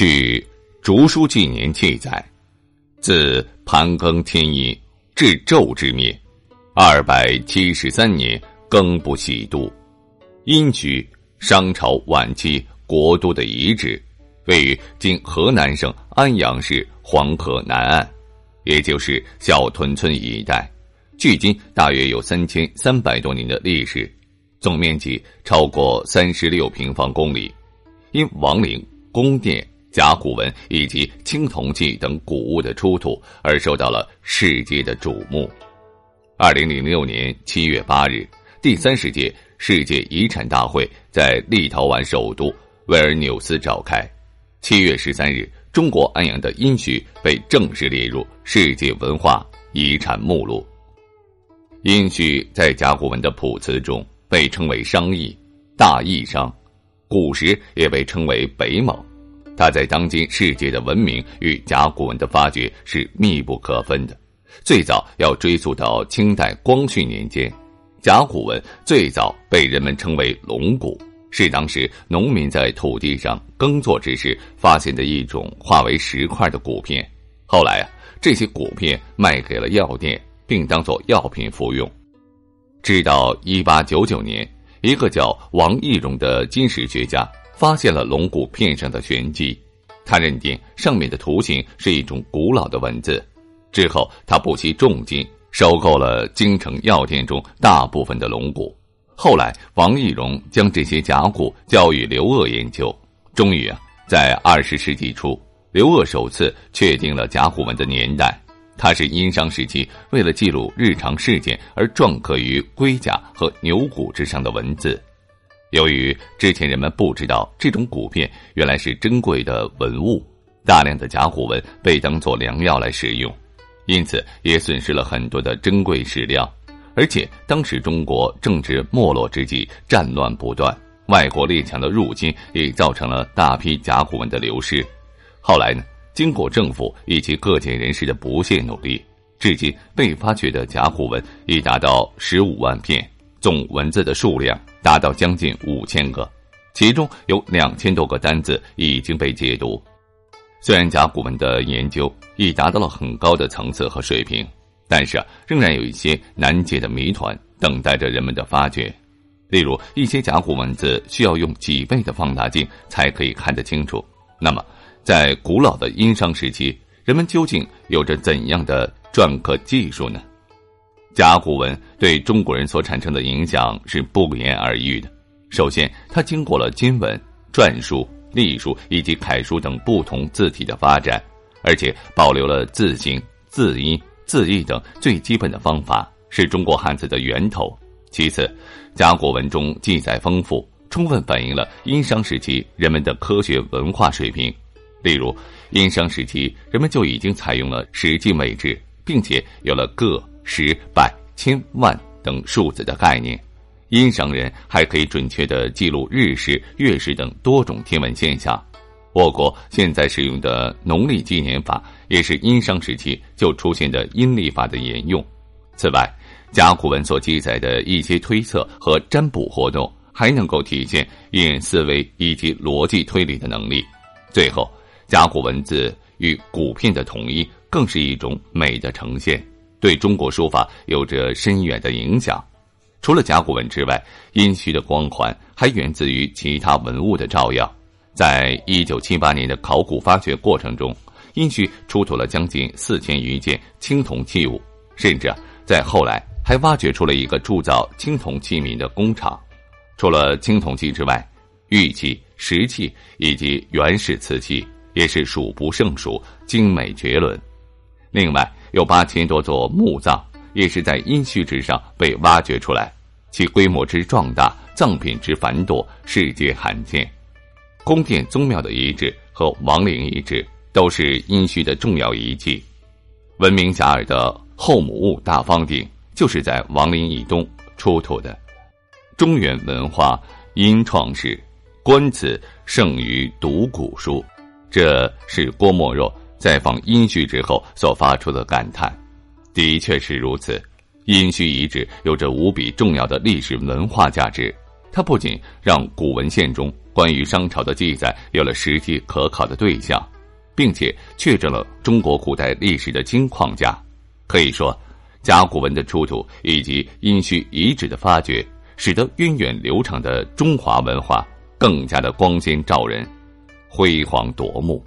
据《竹书纪年》记载，自盘庚天乙至纣之灭，二百七十三年庚不喜度，殷举商朝晚期国都的遗址，位于今河南省安阳市黄河南岸，也就是小屯村一带，距今大约有三千三百多年的历史，总面积超过三十六平方公里，因王陵宫殿。甲骨文以及青铜器等古物的出土而受到了世界的瞩目。二零零六年七月八日，第三十届世界遗产大会在立陶宛首都维尔纽斯召开。七月十三日，中国安阳的殷墟被正式列入世界文化遗产目录。殷墟在甲骨文的谱词中被称为商邑、大邑商，古时也被称为北蒙。它在当今世界的文明与甲骨文的发掘是密不可分的。最早要追溯到清代光绪年间，甲骨文最早被人们称为龙骨，是当时农民在土地上耕作之时发现的一种化为石块的骨片。后来啊，这些骨片卖给了药店，并当作药品服用。直到一八九九年，一个叫王懿荣的金石学家。发现了龙骨片上的玄机，他认定上面的图形是一种古老的文字。之后，他不惜重金收购了京城药店中大部分的龙骨。后来，王懿荣将这些甲骨交予刘鹗研究，终于啊，在二十世纪初，刘鹗首次确定了甲骨文的年代。它是殷商时期为了记录日常事件而篆刻于龟甲和牛骨之上的文字。由于之前人们不知道这种骨片原来是珍贵的文物，大量的甲骨文被当作良药来使用，因此也损失了很多的珍贵史料。而且当时中国正值没落之际，战乱不断，外国列强的入侵也造成了大批甲骨文的流失。后来呢，经过政府以及各界人士的不懈努力，至今被发掘的甲骨文已达到十五万片，总文字的数量。达到将近五千个，其中有两千多个单字已经被解读。虽然甲骨文的研究已达到了很高的层次和水平，但是啊，仍然有一些难解的谜团等待着人们的发掘。例如，一些甲骨文字需要用几倍的放大镜才可以看得清楚。那么，在古老的殷商时期，人们究竟有着怎样的篆刻技术呢？甲骨文对中国人所产生的影响是不言而喻的。首先，它经过了金文、篆书、隶书以及楷书等不同字体的发展，而且保留了字形、字音、字义等最基本的方法，是中国汉字的源头。其次，甲骨文中记载丰富，充分反映了殷商时期人们的科学文化水平。例如，殷商时期人们就已经采用了十进位制，并且有了个。十、百、千、万等数字的概念，殷商人还可以准确的记录日食、月食等多种天文现象。我国现在使用的农历纪年法，也是殷商时期就出现的阴历法的沿用。此外，甲骨文所记载的一些推测和占卜活动，还能够体现人思维以及逻辑推理的能力。最后，甲骨文字与骨片的统一，更是一种美的呈现。对中国书法有着深远的影响。除了甲骨文之外，殷墟的光环还源自于其他文物的照耀。在一九七八年的考古发掘过程中，殷墟出土了将近四千余件青铜器物，甚至在后来还挖掘出了一个铸造青铜器皿的工厂。除了青铜器之外，玉器、石器以及原始瓷器也是数不胜数，精美绝伦。另外，有八千多座墓葬。也是在殷墟之上被挖掘出来，其规模之壮大，藏品之繁多，世界罕见。宫殿宗庙的遗址和王陵遗址都是殷墟的重要遗迹。闻名遐迩的后母戊大方鼎就是在王陵以东出土的。中原文化殷创世，观此胜于读古书，这是郭沫若在访殷墟之后所发出的感叹。的确是如此，殷墟遗址有着无比重要的历史文化价值。它不仅让古文献中关于商朝的记载有了实际可考的对象，并且确证了中国古代历史的金框架。可以说，甲骨文的出土以及殷墟遗址的发掘，使得源远流长的中华文化更加的光鲜照人、辉煌夺目。